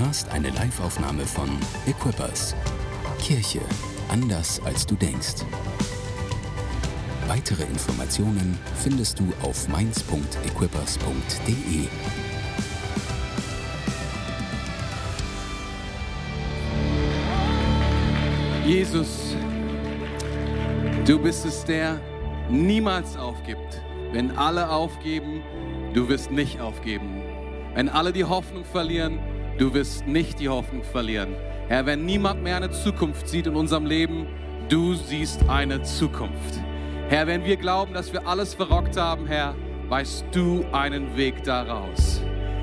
hörst eine Liveaufnahme von Equippers. Kirche anders als du denkst. Weitere Informationen findest du auf mainz.equippers.de. Jesus, du bist es, der niemals aufgibt. Wenn alle aufgeben, du wirst nicht aufgeben. Wenn alle die Hoffnung verlieren, du wirst nicht die Hoffnung verlieren. Herr, wenn niemand mehr eine Zukunft sieht in unserem Leben, du siehst eine Zukunft. Herr, wenn wir glauben, dass wir alles verrockt haben, Herr, weißt du einen Weg daraus.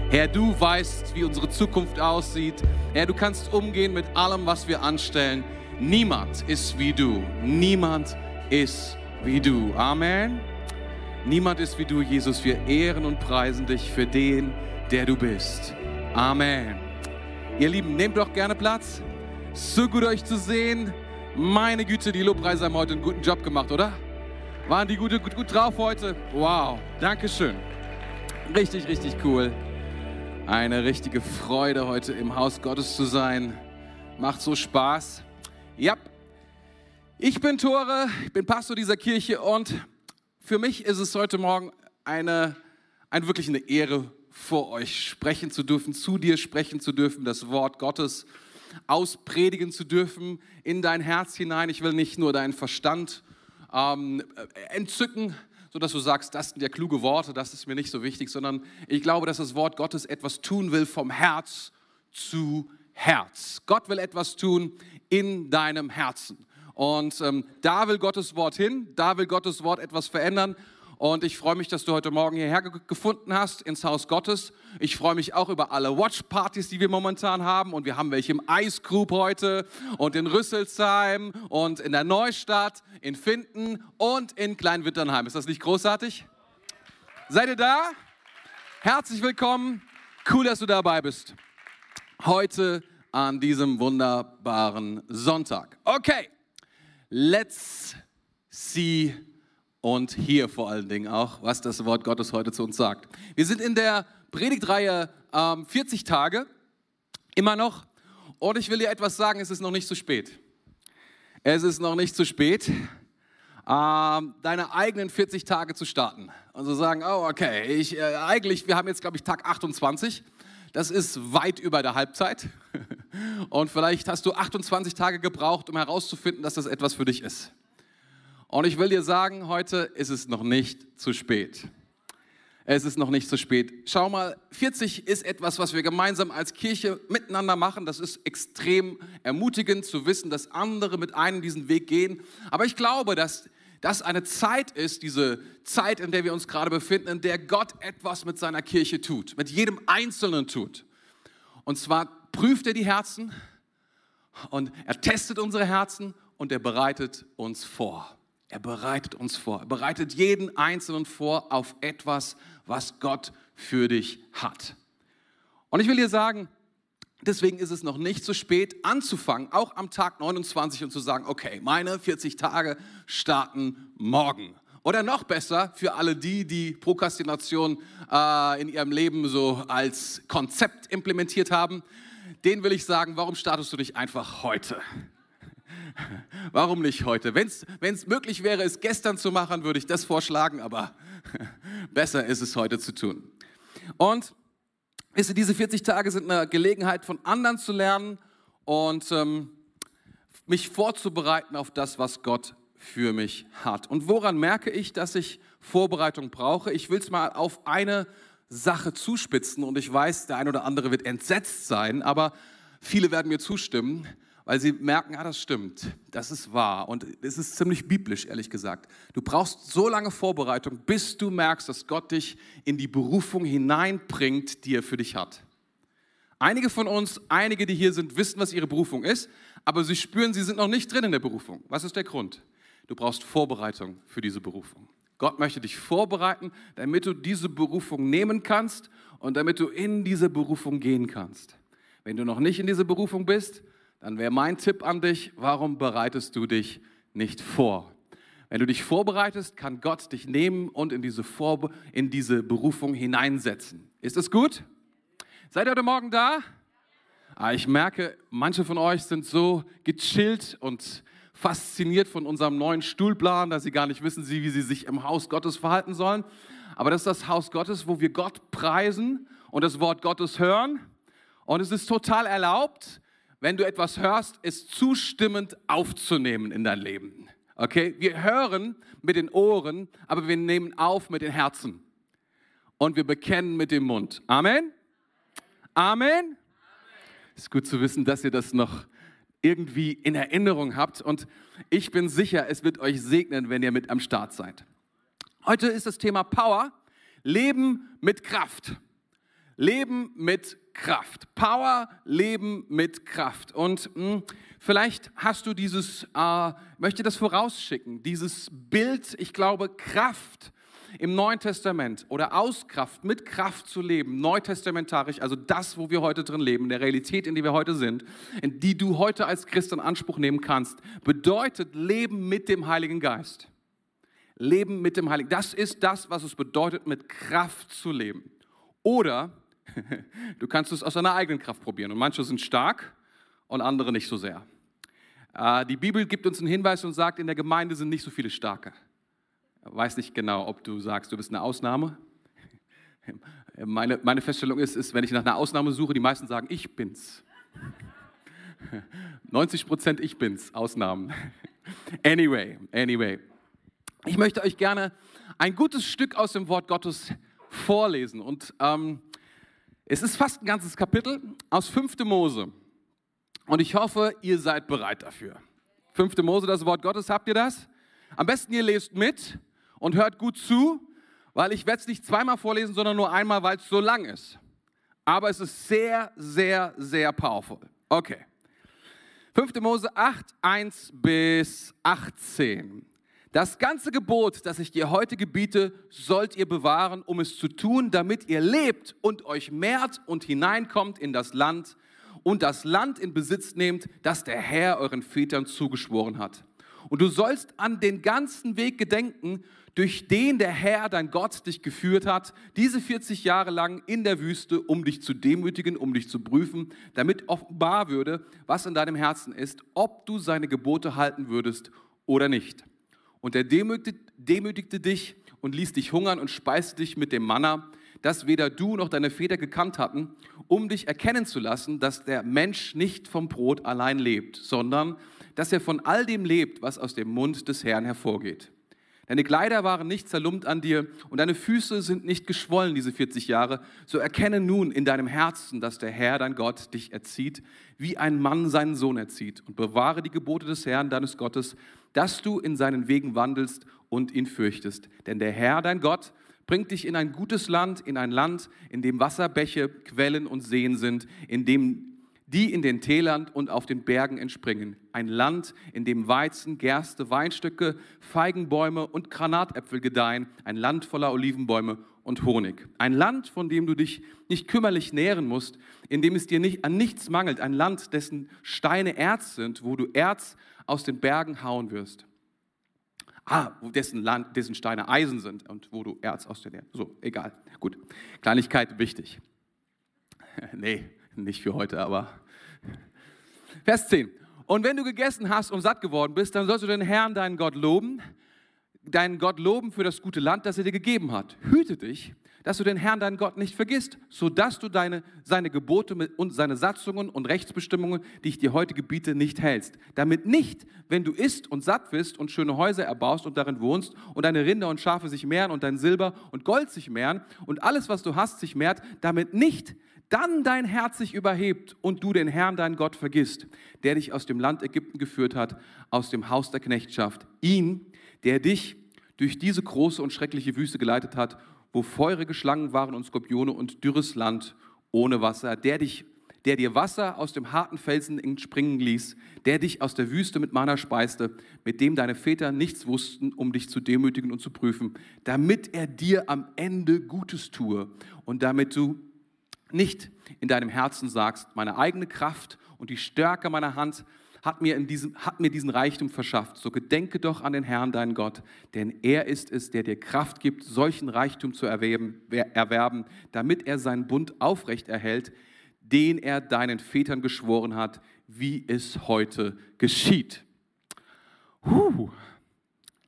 Herr, du weißt, wie unsere Zukunft aussieht. Herr, du kannst umgehen mit allem, was wir anstellen. Niemand ist wie du. Niemand ist wie du. Amen. Niemand ist wie du, Jesus. Wir ehren und preisen dich für den, der du bist. Amen. Ihr Lieben, nehmt doch gerne Platz. So gut euch zu sehen. Meine Güte, die Lobpreise haben heute einen guten Job gemacht, oder? Waren die gut, gut, gut drauf heute? Wow, Dankeschön. Richtig, richtig cool. Eine richtige Freude, heute im Haus Gottes zu sein. Macht so Spaß. Ja, ich bin Tore, ich bin Pastor dieser Kirche und für mich ist es heute Morgen eine, eine wirklich eine Ehre, vor euch sprechen zu dürfen, zu dir sprechen zu dürfen, das Wort Gottes auspredigen zu dürfen in dein Herz hinein. Ich will nicht nur deinen Verstand ähm, entzücken, sodass du sagst, das sind ja kluge Worte, das ist mir nicht so wichtig, sondern ich glaube, dass das Wort Gottes etwas tun will vom Herz zu Herz. Gott will etwas tun in deinem Herzen. Und ähm, da will Gottes Wort hin, da will Gottes Wort etwas verändern. Und ich freue mich, dass du heute Morgen hierher gefunden hast ins Haus Gottes. Ich freue mich auch über alle Watchpartys, die wir momentan haben. Und wir haben welche im Ice Group heute und in Rüsselsheim und in der Neustadt, in Finden und in Kleinwitternheim. Ist das nicht großartig? Seid ihr da? Herzlich willkommen. Cool, dass du dabei bist. Heute an diesem wunderbaren Sonntag. Okay, let's see und hier vor allen Dingen auch, was das Wort Gottes heute zu uns sagt. Wir sind in der Predigtreihe ähm, 40 Tage, immer noch. Und ich will dir etwas sagen, es ist noch nicht zu spät. Es ist noch nicht zu spät, ähm, deine eigenen 40 Tage zu starten. Also sagen, oh okay, ich, äh, eigentlich, wir haben jetzt, glaube ich, Tag 28. Das ist weit über der Halbzeit. Und vielleicht hast du 28 Tage gebraucht, um herauszufinden, dass das etwas für dich ist. Und ich will dir sagen, heute ist es noch nicht zu spät. Es ist noch nicht zu spät. Schau mal, 40 ist etwas, was wir gemeinsam als Kirche miteinander machen. Das ist extrem ermutigend zu wissen, dass andere mit einem diesen Weg gehen. Aber ich glaube, dass das eine Zeit ist, diese Zeit, in der wir uns gerade befinden, in der Gott etwas mit seiner Kirche tut, mit jedem Einzelnen tut. Und zwar prüft er die Herzen und er testet unsere Herzen und er bereitet uns vor. Er bereitet uns vor. Er bereitet jeden Einzelnen vor auf etwas, was Gott für dich hat. Und ich will dir sagen, deswegen ist es noch nicht zu spät anzufangen, auch am Tag 29 und zu sagen, okay, meine 40 Tage starten morgen. Oder noch besser, für alle die, die Prokrastination äh, in ihrem Leben so als Konzept implementiert haben, denen will ich sagen, warum startest du nicht einfach heute? Warum nicht heute? Wenn es möglich wäre, es gestern zu machen, würde ich das vorschlagen, aber besser ist es heute zu tun. Und wisst ihr, diese 40 Tage sind eine Gelegenheit, von anderen zu lernen und ähm, mich vorzubereiten auf das, was Gott für mich hat. Und woran merke ich, dass ich Vorbereitung brauche? Ich will es mal auf eine Sache zuspitzen und ich weiß, der ein oder andere wird entsetzt sein, aber viele werden mir zustimmen weil sie merken, ja, das stimmt, das ist wahr. Und es ist ziemlich biblisch, ehrlich gesagt. Du brauchst so lange Vorbereitung, bis du merkst, dass Gott dich in die Berufung hineinbringt, die er für dich hat. Einige von uns, einige, die hier sind, wissen, was ihre Berufung ist, aber sie spüren, sie sind noch nicht drin in der Berufung. Was ist der Grund? Du brauchst Vorbereitung für diese Berufung. Gott möchte dich vorbereiten, damit du diese Berufung nehmen kannst und damit du in diese Berufung gehen kannst. Wenn du noch nicht in dieser Berufung bist, dann wäre mein Tipp an dich, warum bereitest du dich nicht vor? Wenn du dich vorbereitest, kann Gott dich nehmen und in diese, Vorbe in diese Berufung hineinsetzen. Ist das gut? Seid ihr heute Morgen da? Ah, ich merke, manche von euch sind so gechillt und fasziniert von unserem neuen Stuhlplan, dass sie gar nicht wissen, wie sie sich im Haus Gottes verhalten sollen. Aber das ist das Haus Gottes, wo wir Gott preisen und das Wort Gottes hören. Und es ist total erlaubt, wenn du etwas hörst, es zustimmend aufzunehmen in dein Leben. Okay? Wir hören mit den Ohren, aber wir nehmen auf mit den Herzen. Und wir bekennen mit dem Mund. Amen? Amen? Es ist gut zu wissen, dass ihr das noch irgendwie in Erinnerung habt. Und ich bin sicher, es wird euch segnen, wenn ihr mit am Start seid. Heute ist das Thema Power, Leben mit Kraft. Leben mit Kraft. Power, Leben mit Kraft. Und mh, hm, vielleicht hast du dieses, äh, möchte das vorausschicken, dieses Bild, ich glaube, Kraft im Neuen Testament oder aus Kraft, mit Kraft zu leben, neutestamentarisch, also das, wo wir heute drin leben, der Realität, in der wir heute sind, in die du heute als Christ in Anspruch nehmen kannst, bedeutet Leben mit dem Heiligen Geist. Leben mit dem Heiligen. Das ist das, was es bedeutet, mit Kraft zu leben. Oder Du kannst es aus deiner eigenen Kraft probieren. Und manche sind stark und andere nicht so sehr. Äh, die Bibel gibt uns einen Hinweis und sagt, in der Gemeinde sind nicht so viele Starke. Ich weiß nicht genau, ob du sagst, du bist eine Ausnahme. Meine, meine Feststellung ist, ist, wenn ich nach einer Ausnahme suche, die meisten sagen, ich bin's. 90 Prozent ich bin's, Ausnahmen. Anyway, anyway. Ich möchte euch gerne ein gutes Stück aus dem Wort Gottes vorlesen. Und ähm, es ist fast ein ganzes Kapitel aus 5. Mose. Und ich hoffe, ihr seid bereit dafür. 5. Mose, das Wort Gottes, habt ihr das? Am besten ihr lest mit und hört gut zu, weil ich werde es nicht zweimal vorlesen, sondern nur einmal, weil es so lang ist. Aber es ist sehr, sehr, sehr powerful. Okay. 5. Mose 8, 1 bis 18. Das ganze Gebot, das ich dir heute gebiete, sollt ihr bewahren, um es zu tun, damit ihr lebt und euch mehrt und hineinkommt in das Land und das Land in Besitz nehmt, das der Herr euren Vätern zugeschworen hat. Und du sollst an den ganzen Weg gedenken, durch den der Herr, dein Gott, dich geführt hat, diese 40 Jahre lang in der Wüste, um dich zu demütigen, um dich zu prüfen, damit offenbar würde, was in deinem Herzen ist, ob du seine Gebote halten würdest oder nicht. Und er demütigte, demütigte dich und ließ dich hungern und speiste dich mit dem Manna, das weder du noch deine Väter gekannt hatten, um dich erkennen zu lassen, dass der Mensch nicht vom Brot allein lebt, sondern dass er von all dem lebt, was aus dem Mund des Herrn hervorgeht. Deine Kleider waren nicht zerlumpt an dir und deine Füße sind nicht geschwollen diese 40 Jahre. So erkenne nun in deinem Herzen, dass der Herr, dein Gott, dich erzieht, wie ein Mann seinen Sohn erzieht. Und bewahre die Gebote des Herrn, deines Gottes, dass du in seinen Wegen wandelst und ihn fürchtest. Denn der Herr, dein Gott, bringt dich in ein gutes Land, in ein Land, in dem Wasserbäche, Quellen und Seen sind, in dem die in den Tälern und auf den Bergen entspringen. Ein Land, in dem Weizen, Gerste, Weinstücke, Feigenbäume und Granatäpfel gedeihen. Ein Land voller Olivenbäume und Honig. Ein Land, von dem du dich nicht kümmerlich nähren musst, in dem es dir nicht, an nichts mangelt. Ein Land, dessen Steine Erz sind, wo du Erz aus den Bergen hauen wirst. Ah, dessen, Land, dessen Steine Eisen sind und wo du Erz aus den Erden. So, egal. Gut. Kleinigkeit wichtig. nee, nicht für heute, aber. Vers 10. Und wenn du gegessen hast und satt geworden bist, dann sollst du den Herrn, deinen Gott, loben, deinen Gott loben für das gute Land, das er dir gegeben hat. Hüte dich, dass du den Herrn, deinen Gott, nicht vergisst, sodass du deine, seine Gebote und seine Satzungen und Rechtsbestimmungen, die ich dir heute gebiete, nicht hältst. Damit nicht, wenn du isst und satt wirst und schöne Häuser erbaust und darin wohnst und deine Rinder und Schafe sich mehren und dein Silber und Gold sich mehren und alles, was du hast, sich mehrt, damit nicht dann dein Herz sich überhebt und du den Herrn, deinen Gott, vergisst, der dich aus dem Land Ägypten geführt hat, aus dem Haus der Knechtschaft. Ihn, der dich durch diese große und schreckliche Wüste geleitet hat, wo feurige Schlangen waren und Skorpione und dürres Land ohne Wasser, der dich der dir Wasser aus dem harten Felsen entspringen ließ, der dich aus der Wüste mit Mana speiste, mit dem deine Väter nichts wussten, um dich zu demütigen und zu prüfen, damit er dir am Ende Gutes tue und damit du nicht in deinem Herzen sagst, meine eigene Kraft und die Stärke meiner Hand hat mir, in diesem, hat mir diesen Reichtum verschafft. So gedenke doch an den Herrn, deinen Gott, denn er ist es, der dir Kraft gibt, solchen Reichtum zu erwerben, erwerben damit er seinen Bund aufrecht erhält, den er deinen Vätern geschworen hat, wie es heute geschieht. Huh.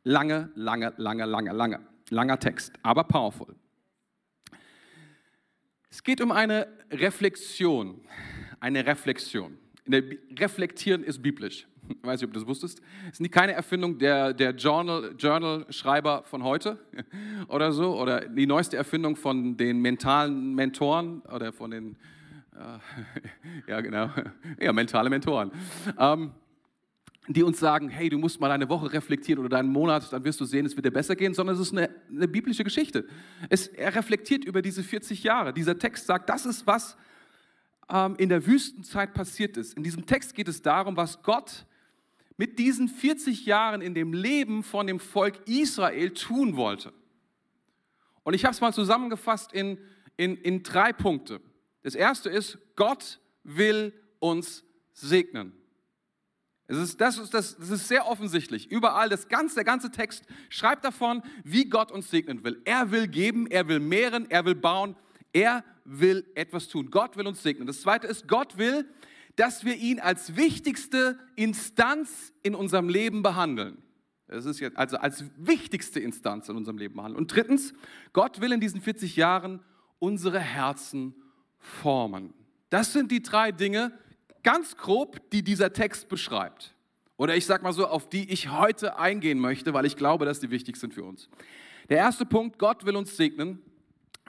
Lange, lange, lange, lange, lange, langer Text, aber powerful. Es geht um eine Reflexion, eine Reflexion. Reflektieren ist biblisch. Ich weiß nicht, ob du das wusstest. Es ist keine Erfindung der, der Journal, Journal-Schreiber von heute oder so, oder die neueste Erfindung von den mentalen Mentoren oder von den, äh, ja genau, ja, mentale Mentoren. Ähm, die uns sagen, hey, du musst mal deine Woche reflektieren oder deinen Monat, dann wirst du sehen, es wird dir besser gehen, sondern es ist eine, eine biblische Geschichte. Es, er reflektiert über diese 40 Jahre. Dieser Text sagt, das ist, was ähm, in der Wüstenzeit passiert ist. In diesem Text geht es darum, was Gott mit diesen 40 Jahren in dem Leben von dem Volk Israel tun wollte. Und ich habe es mal zusammengefasst in, in, in drei Punkte. Das erste ist, Gott will uns segnen. Es ist, das, ist, das, das ist sehr offensichtlich. Überall, das ganze, der ganze Text schreibt davon, wie Gott uns segnen will. Er will geben, er will mehren, er will bauen, er will etwas tun. Gott will uns segnen. Das zweite ist, Gott will, dass wir ihn als wichtigste Instanz in unserem Leben behandeln. Das ist jetzt also als wichtigste Instanz in unserem Leben behandeln. Und drittens, Gott will in diesen 40 Jahren unsere Herzen formen. Das sind die drei Dinge, ganz grob, die dieser Text beschreibt. Oder ich sage mal so, auf die ich heute eingehen möchte, weil ich glaube, dass die wichtig sind für uns. Der erste Punkt, Gott will uns segnen.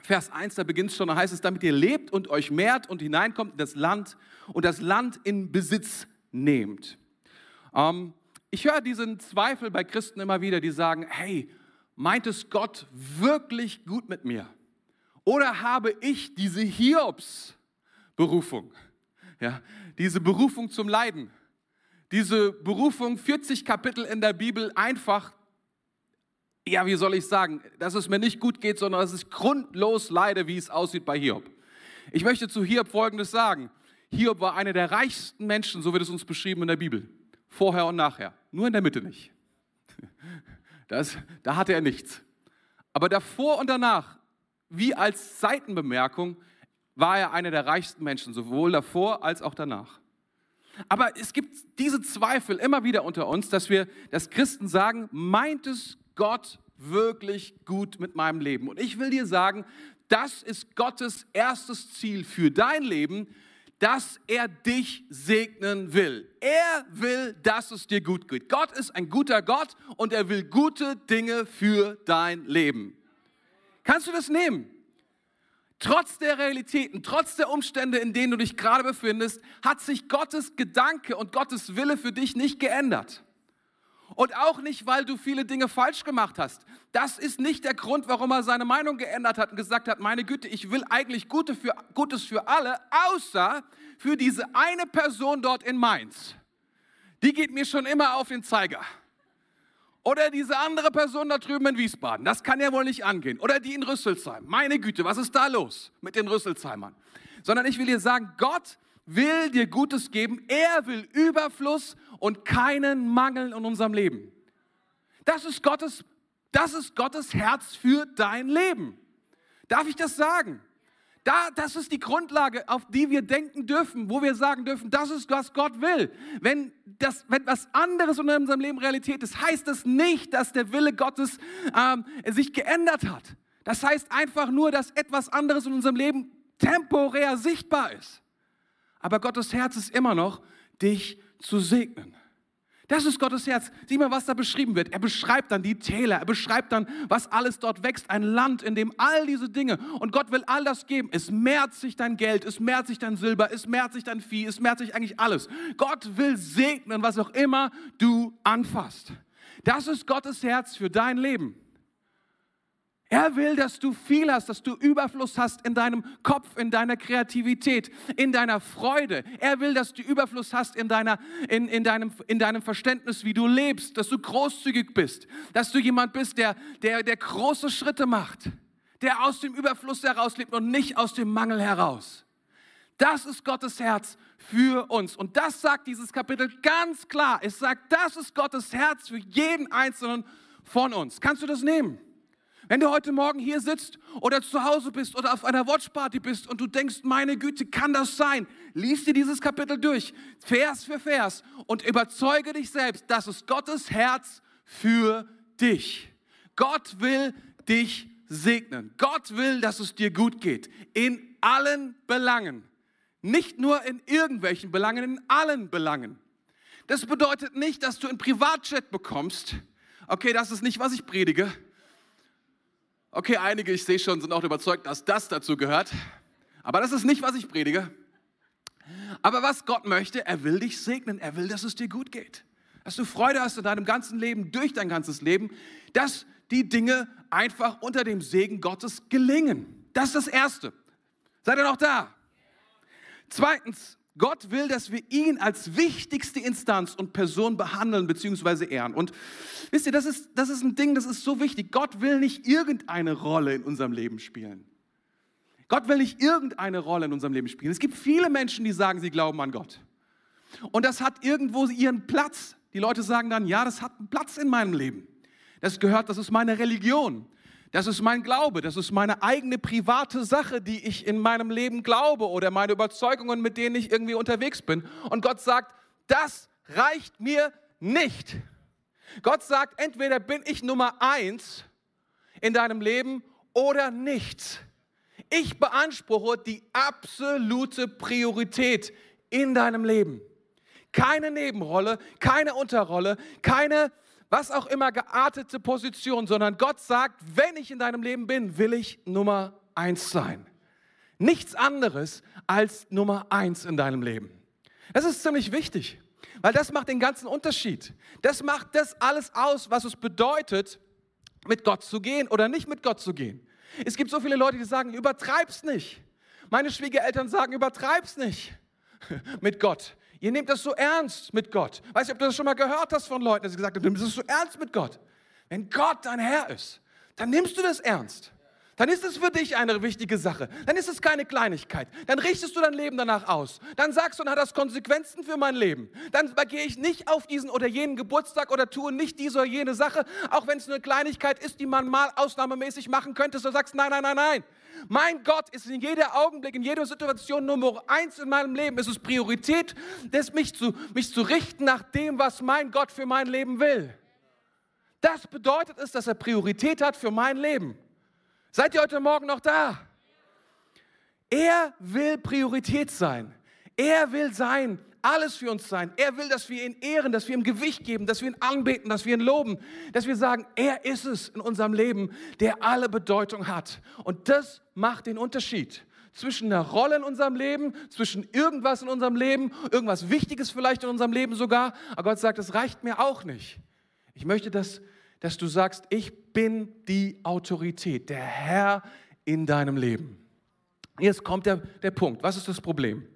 Vers 1, da beginnt es schon, da heißt es, damit ihr lebt und euch mehrt und hineinkommt in das Land und das Land in Besitz nehmt. Ähm, ich höre diesen Zweifel bei Christen immer wieder, die sagen, hey, meint es Gott wirklich gut mit mir? Oder habe ich diese Hiobs-Berufung? Ja, diese Berufung zum Leiden, diese Berufung, 40 Kapitel in der Bibel einfach, ja, wie soll ich sagen, dass es mir nicht gut geht, sondern dass ich grundlos leide, wie es aussieht bei Hiob. Ich möchte zu Hiob Folgendes sagen. Hiob war einer der reichsten Menschen, so wird es uns beschrieben in der Bibel. Vorher und nachher. Nur in der Mitte nicht. Das, da hatte er nichts. Aber davor und danach, wie als Seitenbemerkung, war er einer der reichsten Menschen, sowohl davor als auch danach. Aber es gibt diese Zweifel immer wieder unter uns, dass wir, dass Christen sagen, meint es Gott wirklich gut mit meinem Leben? Und ich will dir sagen, das ist Gottes erstes Ziel für dein Leben, dass er dich segnen will. Er will, dass es dir gut geht. Gott ist ein guter Gott und er will gute Dinge für dein Leben. Kannst du das nehmen? Trotz der Realitäten, trotz der Umstände, in denen du dich gerade befindest, hat sich Gottes Gedanke und Gottes Wille für dich nicht geändert. Und auch nicht, weil du viele Dinge falsch gemacht hast. Das ist nicht der Grund, warum er seine Meinung geändert hat und gesagt hat, meine Güte, ich will eigentlich Gute für, Gutes für alle, außer für diese eine Person dort in Mainz. Die geht mir schon immer auf den Zeiger. Oder diese andere Person da drüben in Wiesbaden. Das kann ja wohl nicht angehen. Oder die in Rüsselsheim. Meine Güte, was ist da los mit den Rüsselsheimern? Sondern ich will dir sagen, Gott will dir Gutes geben. Er will Überfluss und keinen Mangel in unserem Leben. Das ist Gottes, das ist Gottes Herz für dein Leben. Darf ich das sagen? Da, das ist die Grundlage, auf die wir denken dürfen, wo wir sagen dürfen, das ist, was Gott will. Wenn, das, wenn was anderes in unserem Leben Realität ist, heißt das nicht, dass der Wille Gottes ähm, sich geändert hat. Das heißt einfach nur, dass etwas anderes in unserem Leben temporär sichtbar ist. Aber Gottes Herz ist immer noch, dich zu segnen. Das ist Gottes Herz. Sieh mal, was da beschrieben wird. Er beschreibt dann die Täler, er beschreibt dann, was alles dort wächst. Ein Land, in dem all diese Dinge, und Gott will all das geben. Es mehrt sich dein Geld, es mehrt sich dein Silber, es mehrt sich dein Vieh, es mehrt sich eigentlich alles. Gott will segnen, was auch immer du anfasst. Das ist Gottes Herz für dein Leben. Er will, dass du viel hast, dass du Überfluss hast in deinem Kopf, in deiner Kreativität, in deiner Freude. Er will, dass du Überfluss hast in, deiner, in, in, deinem, in deinem Verständnis, wie du lebst, dass du großzügig bist, dass du jemand bist, der, der, der große Schritte macht, der aus dem Überfluss heraus lebt und nicht aus dem Mangel heraus. Das ist Gottes Herz für uns. Und das sagt dieses Kapitel ganz klar. Es sagt, das ist Gottes Herz für jeden Einzelnen von uns. Kannst du das nehmen? Wenn du heute Morgen hier sitzt oder zu Hause bist oder auf einer Watchparty bist und du denkst, meine Güte, kann das sein? Lies dir dieses Kapitel durch, Vers für Vers und überzeuge dich selbst, das ist Gottes Herz für dich. Gott will dich segnen. Gott will, dass es dir gut geht. In allen Belangen. Nicht nur in irgendwelchen Belangen, in allen Belangen. Das bedeutet nicht, dass du einen Privatchat bekommst. Okay, das ist nicht, was ich predige. Okay, einige, ich sehe schon, sind auch überzeugt, dass das dazu gehört. Aber das ist nicht, was ich predige. Aber was Gott möchte, er will dich segnen. Er will, dass es dir gut geht. Dass du Freude hast in deinem ganzen Leben, durch dein ganzes Leben, dass die Dinge einfach unter dem Segen Gottes gelingen. Das ist das Erste. Seid ihr noch da? Zweitens, Gott will, dass wir ihn als wichtigste Instanz und Person behandeln bzw. ehren. Und wisst ihr, das ist, das ist ein Ding, das ist so wichtig. Gott will nicht irgendeine Rolle in unserem Leben spielen. Gott will nicht irgendeine Rolle in unserem Leben spielen. Es gibt viele Menschen, die sagen, sie glauben an Gott. Und das hat irgendwo ihren Platz. Die Leute sagen dann, ja, das hat einen Platz in meinem Leben. Das gehört, das ist meine Religion. Das ist mein Glaube, das ist meine eigene private Sache, die ich in meinem Leben glaube oder meine Überzeugungen, mit denen ich irgendwie unterwegs bin. Und Gott sagt, das reicht mir nicht. Gott sagt, entweder bin ich Nummer eins in deinem Leben oder nichts. Ich beanspruche die absolute Priorität in deinem Leben. Keine Nebenrolle, keine Unterrolle, keine was auch immer geartete Position, sondern Gott sagt, wenn ich in deinem Leben bin, will ich Nummer eins sein. Nichts anderes als Nummer eins in deinem Leben. Das ist ziemlich wichtig, weil das macht den ganzen Unterschied. Das macht das alles aus, was es bedeutet, mit Gott zu gehen oder nicht mit Gott zu gehen. Es gibt so viele Leute, die sagen, übertreib's nicht. Meine Schwiegereltern sagen, übertreib's nicht mit Gott. Ihr nehmt das so ernst mit Gott. Weißt du, ob du das schon mal gehört hast von Leuten, dass sie gesagt haben, du nimmst das so ernst mit Gott. Wenn Gott dein Herr ist, dann nimmst du das ernst. Dann ist es für dich eine wichtige Sache. Dann ist es keine Kleinigkeit. Dann richtest du dein Leben danach aus. Dann sagst du, dann hat das Konsequenzen für mein Leben. Dann gehe ich nicht auf diesen oder jenen Geburtstag oder tue nicht diese oder jene Sache, auch wenn es eine Kleinigkeit ist, die man mal ausnahmemäßig machen könnte. Du sagst, nein, nein, nein, nein. Mein Gott ist in jeder Augenblick, in jeder Situation Nummer eins in meinem Leben. Es ist Priorität, das mich zu, mich zu richten nach dem, was mein Gott für mein Leben will. Das bedeutet es, dass er Priorität hat für mein Leben. Seid ihr heute Morgen noch da? Er will Priorität sein. Er will sein alles für uns sein. Er will, dass wir ihn ehren, dass wir ihm Gewicht geben, dass wir ihn anbeten, dass wir ihn loben, dass wir sagen, er ist es in unserem Leben, der alle Bedeutung hat. Und das macht den Unterschied zwischen einer Rolle in unserem Leben, zwischen irgendwas in unserem Leben, irgendwas Wichtiges vielleicht in unserem Leben sogar. Aber Gott sagt, das reicht mir auch nicht. Ich möchte, dass, dass du sagst, ich bin die Autorität, der Herr in deinem Leben. Jetzt kommt der, der Punkt. Was ist das Problem?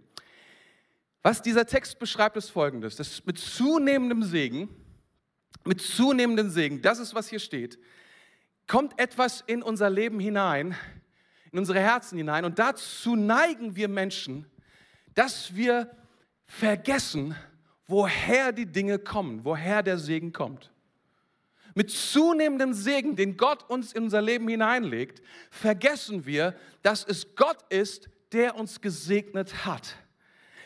Was dieser Text beschreibt, ist folgendes: dass mit zunehmendem Segen, mit zunehmendem Segen, das ist, was hier steht, kommt etwas in unser Leben hinein, in unsere Herzen hinein. Und dazu neigen wir Menschen, dass wir vergessen, woher die Dinge kommen, woher der Segen kommt. Mit zunehmendem Segen, den Gott uns in unser Leben hineinlegt, vergessen wir, dass es Gott ist, der uns gesegnet hat.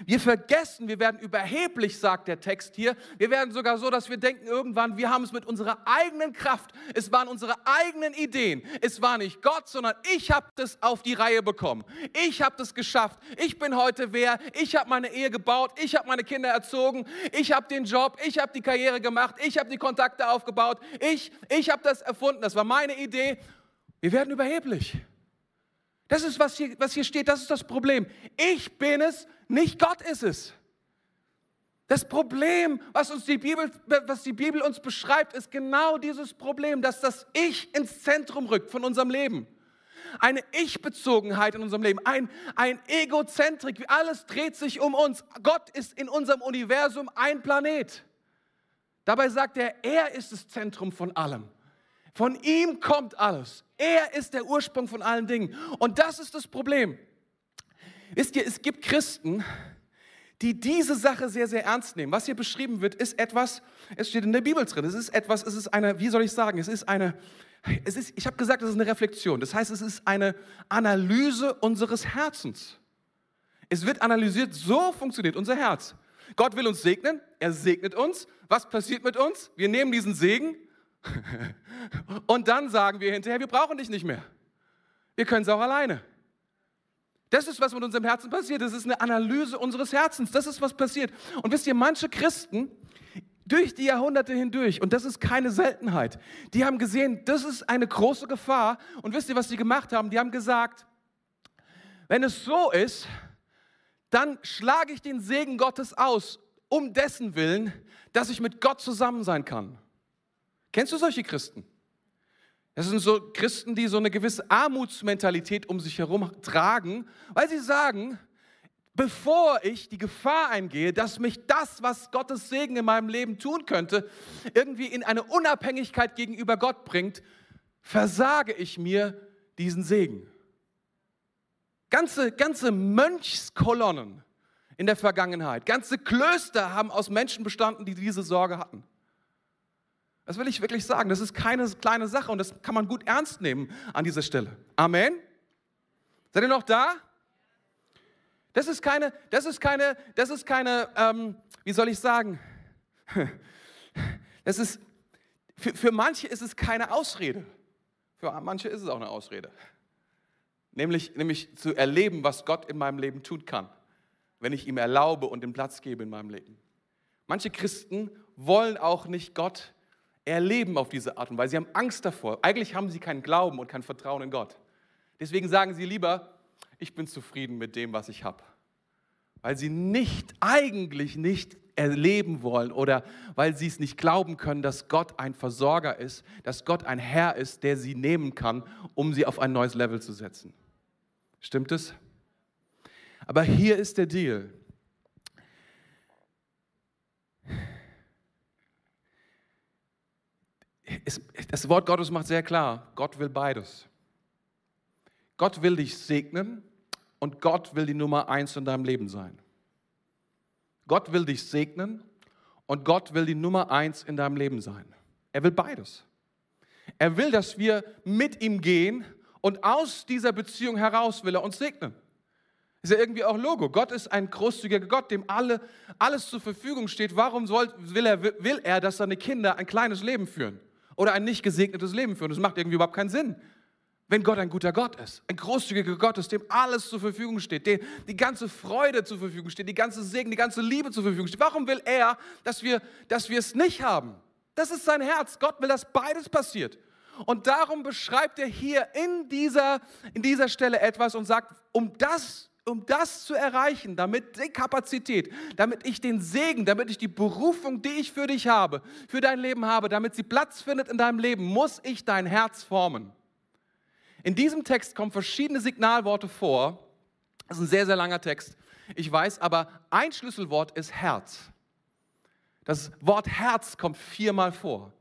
Wir vergessen, wir werden überheblich, sagt der Text hier. Wir werden sogar so, dass wir denken irgendwann, wir haben es mit unserer eigenen Kraft, es waren unsere eigenen Ideen. Es war nicht Gott, sondern ich habe das auf die Reihe bekommen. Ich habe das geschafft. Ich bin heute wer. Ich habe meine Ehe gebaut. Ich habe meine Kinder erzogen. Ich habe den Job. Ich habe die Karriere gemacht. Ich habe die Kontakte aufgebaut. Ich, ich habe das erfunden. Das war meine Idee. Wir werden überheblich. Das ist, was hier, was hier steht, das ist das Problem. Ich bin es, nicht Gott ist es. Das Problem, was, uns die Bibel, was die Bibel uns beschreibt, ist genau dieses Problem, dass das Ich ins Zentrum rückt von unserem Leben. Eine Ich-Bezogenheit in unserem Leben, ein, ein Egozentrik, alles dreht sich um uns. Gott ist in unserem Universum ein Planet. Dabei sagt er, er ist das Zentrum von allem. Von ihm kommt alles. Er ist der Ursprung von allen Dingen. Und das ist das Problem. Wisst ihr, es gibt Christen, die diese Sache sehr, sehr ernst nehmen. Was hier beschrieben wird, ist etwas, es steht in der Bibel drin, es ist etwas, es ist eine, wie soll ich sagen, es ist eine, es ist, ich habe gesagt, es ist eine Reflexion. Das heißt, es ist eine Analyse unseres Herzens. Es wird analysiert, so funktioniert unser Herz. Gott will uns segnen, er segnet uns. Was passiert mit uns? Wir nehmen diesen Segen und dann sagen wir hinterher, wir brauchen dich nicht mehr. Wir können es auch alleine. Das ist, was mit unserem Herzen passiert. Das ist eine Analyse unseres Herzens. Das ist, was passiert. Und wisst ihr, manche Christen durch die Jahrhunderte hindurch, und das ist keine Seltenheit, die haben gesehen, das ist eine große Gefahr. Und wisst ihr, was sie gemacht haben? Die haben gesagt, wenn es so ist, dann schlage ich den Segen Gottes aus, um dessen Willen, dass ich mit Gott zusammen sein kann. Kennst du solche Christen? Das sind so Christen, die so eine gewisse Armutsmentalität um sich herum tragen, weil sie sagen, bevor ich die Gefahr eingehe, dass mich das, was Gottes Segen in meinem Leben tun könnte, irgendwie in eine Unabhängigkeit gegenüber Gott bringt, versage ich mir diesen Segen. Ganze, ganze Mönchskolonnen in der Vergangenheit, ganze Klöster haben aus Menschen bestanden, die diese Sorge hatten. Das will ich wirklich sagen. Das ist keine kleine Sache und das kann man gut ernst nehmen an dieser Stelle. Amen. Seid ihr noch da? Das ist keine, das ist keine, das ist keine, ähm, wie soll ich sagen? Das ist, für, für manche ist es keine Ausrede. Für manche ist es auch eine Ausrede. Nämlich, nämlich zu erleben, was Gott in meinem Leben tun kann, wenn ich ihm erlaube und den Platz gebe in meinem Leben. Manche Christen wollen auch nicht Gott erleben auf diese Art und Weise. Sie haben Angst davor. Eigentlich haben sie keinen Glauben und kein Vertrauen in Gott. Deswegen sagen sie lieber, ich bin zufrieden mit dem, was ich habe. Weil sie nicht, eigentlich nicht erleben wollen oder weil sie es nicht glauben können, dass Gott ein Versorger ist, dass Gott ein Herr ist, der sie nehmen kann, um sie auf ein neues Level zu setzen. Stimmt es? Aber hier ist der Deal. Das Wort Gottes macht sehr klar, Gott will beides. Gott will dich segnen und Gott will die Nummer eins in deinem Leben sein. Gott will dich segnen und Gott will die Nummer eins in deinem Leben sein. Er will beides. Er will, dass wir mit ihm gehen und aus dieser Beziehung heraus will er uns segnen. Ist ja irgendwie auch Logo. Gott ist ein großzügiger Gott, dem alle, alles zur Verfügung steht. Warum soll, will, er, will er, dass seine Kinder ein kleines Leben führen oder ein nicht gesegnetes Leben führen? Das macht irgendwie überhaupt keinen Sinn. Wenn Gott ein guter Gott ist, ein großzügiger Gott ist, dem alles zur Verfügung steht, dem die ganze Freude zur Verfügung steht, die ganze Segen, die ganze Liebe zur Verfügung steht. Warum will er, dass wir, dass wir es nicht haben? Das ist sein Herz. Gott will, dass beides passiert. Und darum beschreibt er hier in dieser, in dieser Stelle etwas und sagt, um das, um das zu erreichen, damit die Kapazität, damit ich den Segen, damit ich die Berufung, die ich für dich habe, für dein Leben habe, damit sie Platz findet in deinem Leben, muss ich dein Herz formen. In diesem Text kommen verschiedene Signalworte vor. Das ist ein sehr, sehr langer Text. Ich weiß, aber ein Schlüsselwort ist Herz. Das Wort Herz kommt viermal vor.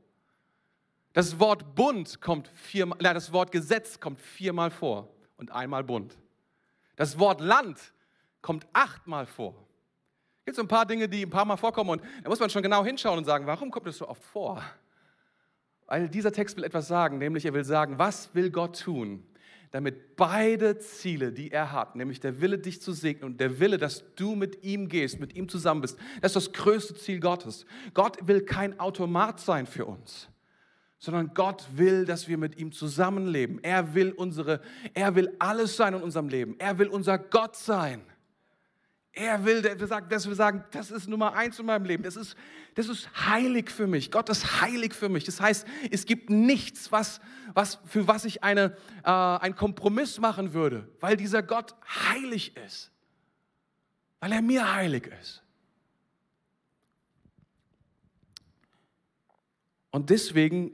Das Wort Bund kommt viermal, nein, das Wort Gesetz kommt viermal vor und einmal Bund. Das Wort Land kommt achtmal vor. Es gibt so ein paar Dinge, die ein paar Mal vorkommen und da muss man schon genau hinschauen und sagen, warum kommt das so oft vor? Weil dieser Text will etwas sagen, nämlich er will sagen, was will Gott tun, damit beide Ziele, die er hat, nämlich der Wille, dich zu segnen und der Wille, dass du mit ihm gehst, mit ihm zusammen bist, das ist das größte Ziel Gottes. Gott will kein Automat sein für uns, sondern Gott will, dass wir mit ihm zusammenleben. Er will unsere, er will alles sein in unserem Leben. Er will unser Gott sein. Er will, dass wir sagen, das ist Nummer eins in meinem Leben. Das ist, das ist heilig für mich. Gott ist heilig für mich. Das heißt, es gibt nichts, was, was, für was ich eine, äh, einen Kompromiss machen würde, weil dieser Gott heilig ist. Weil er mir heilig ist. Und deswegen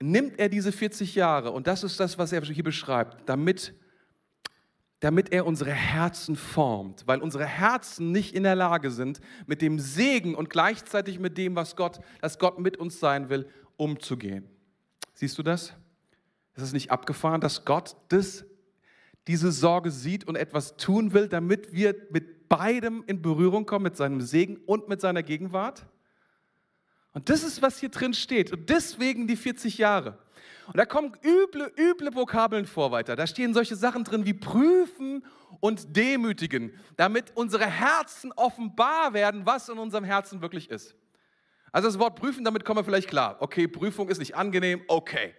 nimmt er diese 40 Jahre, und das ist das, was er hier beschreibt, damit damit er unsere Herzen formt, weil unsere Herzen nicht in der Lage sind, mit dem Segen und gleichzeitig mit dem, was Gott, dass Gott mit uns sein will, umzugehen. Siehst du das? Es ist nicht abgefahren, dass Gott das, diese Sorge sieht und etwas tun will, damit wir mit beidem in Berührung kommen, mit seinem Segen und mit seiner Gegenwart? Und das ist, was hier drin steht. Und deswegen die 40 Jahre. Und da kommen üble, üble Vokabeln vor weiter. Da stehen solche Sachen drin wie prüfen und demütigen, damit unsere Herzen offenbar werden, was in unserem Herzen wirklich ist. Also das Wort prüfen, damit kommen wir vielleicht klar. Okay, Prüfung ist nicht angenehm, okay,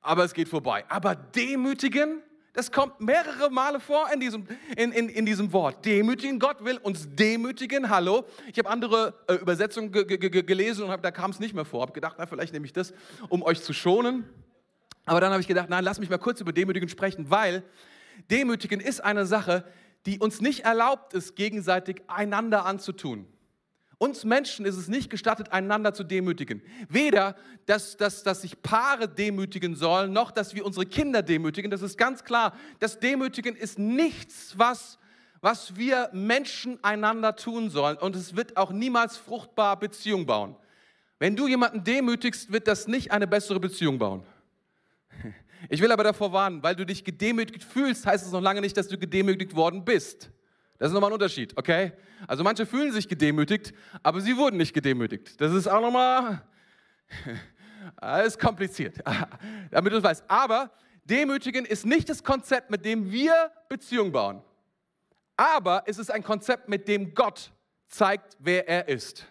aber es geht vorbei. Aber demütigen, das kommt mehrere Male vor in diesem, in, in, in diesem Wort. Demütigen, Gott will uns demütigen. Hallo. Ich habe andere äh, Übersetzungen gelesen und hab, da kam es nicht mehr vor. Habe gedacht, na, vielleicht nehme ich das, um euch zu schonen. Aber dann habe ich gedacht, nein, lass mich mal kurz über Demütigen sprechen, weil Demütigen ist eine Sache, die uns nicht erlaubt ist, gegenseitig einander anzutun. Uns Menschen ist es nicht gestattet, einander zu demütigen. Weder, dass, dass, dass sich Paare demütigen sollen, noch, dass wir unsere Kinder demütigen. Das ist ganz klar. Das Demütigen ist nichts, was, was wir Menschen einander tun sollen. Und es wird auch niemals fruchtbar Beziehung bauen. Wenn du jemanden demütigst, wird das nicht eine bessere Beziehung bauen. Ich will aber davor warnen, weil du dich gedemütigt fühlst, heißt es noch lange nicht, dass du gedemütigt worden bist. Das ist nochmal ein Unterschied, okay? Also manche fühlen sich gedemütigt, aber sie wurden nicht gedemütigt. Das ist auch nochmal, alles kompliziert, damit du es weißt. Aber demütigen ist nicht das Konzept, mit dem wir Beziehung bauen. Aber es ist ein Konzept, mit dem Gott zeigt, wer er ist.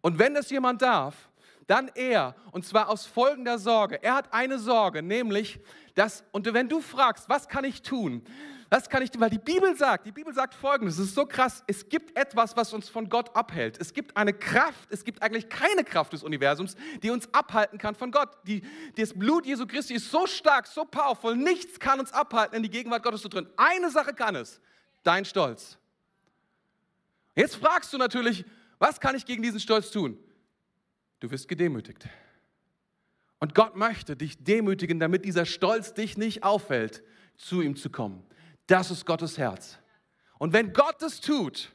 Und wenn das jemand darf, dann er, und zwar aus folgender Sorge. Er hat eine Sorge, nämlich, dass, und wenn du fragst, was kann ich tun, das kann ich, weil die Bibel sagt, die Bibel sagt folgendes, es ist so krass, es gibt etwas, was uns von Gott abhält. Es gibt eine Kraft, es gibt eigentlich keine Kraft des Universums, die uns abhalten kann von Gott. Die, das Blut Jesu Christi ist so stark, so powerful, nichts kann uns abhalten, in die Gegenwart Gottes zu treten. Eine Sache kann es, dein Stolz. Jetzt fragst du natürlich, was kann ich gegen diesen Stolz tun? Du wirst gedemütigt. Und Gott möchte dich demütigen, damit dieser Stolz dich nicht auffällt, zu ihm zu kommen. Das ist Gottes Herz. Und wenn Gott das tut,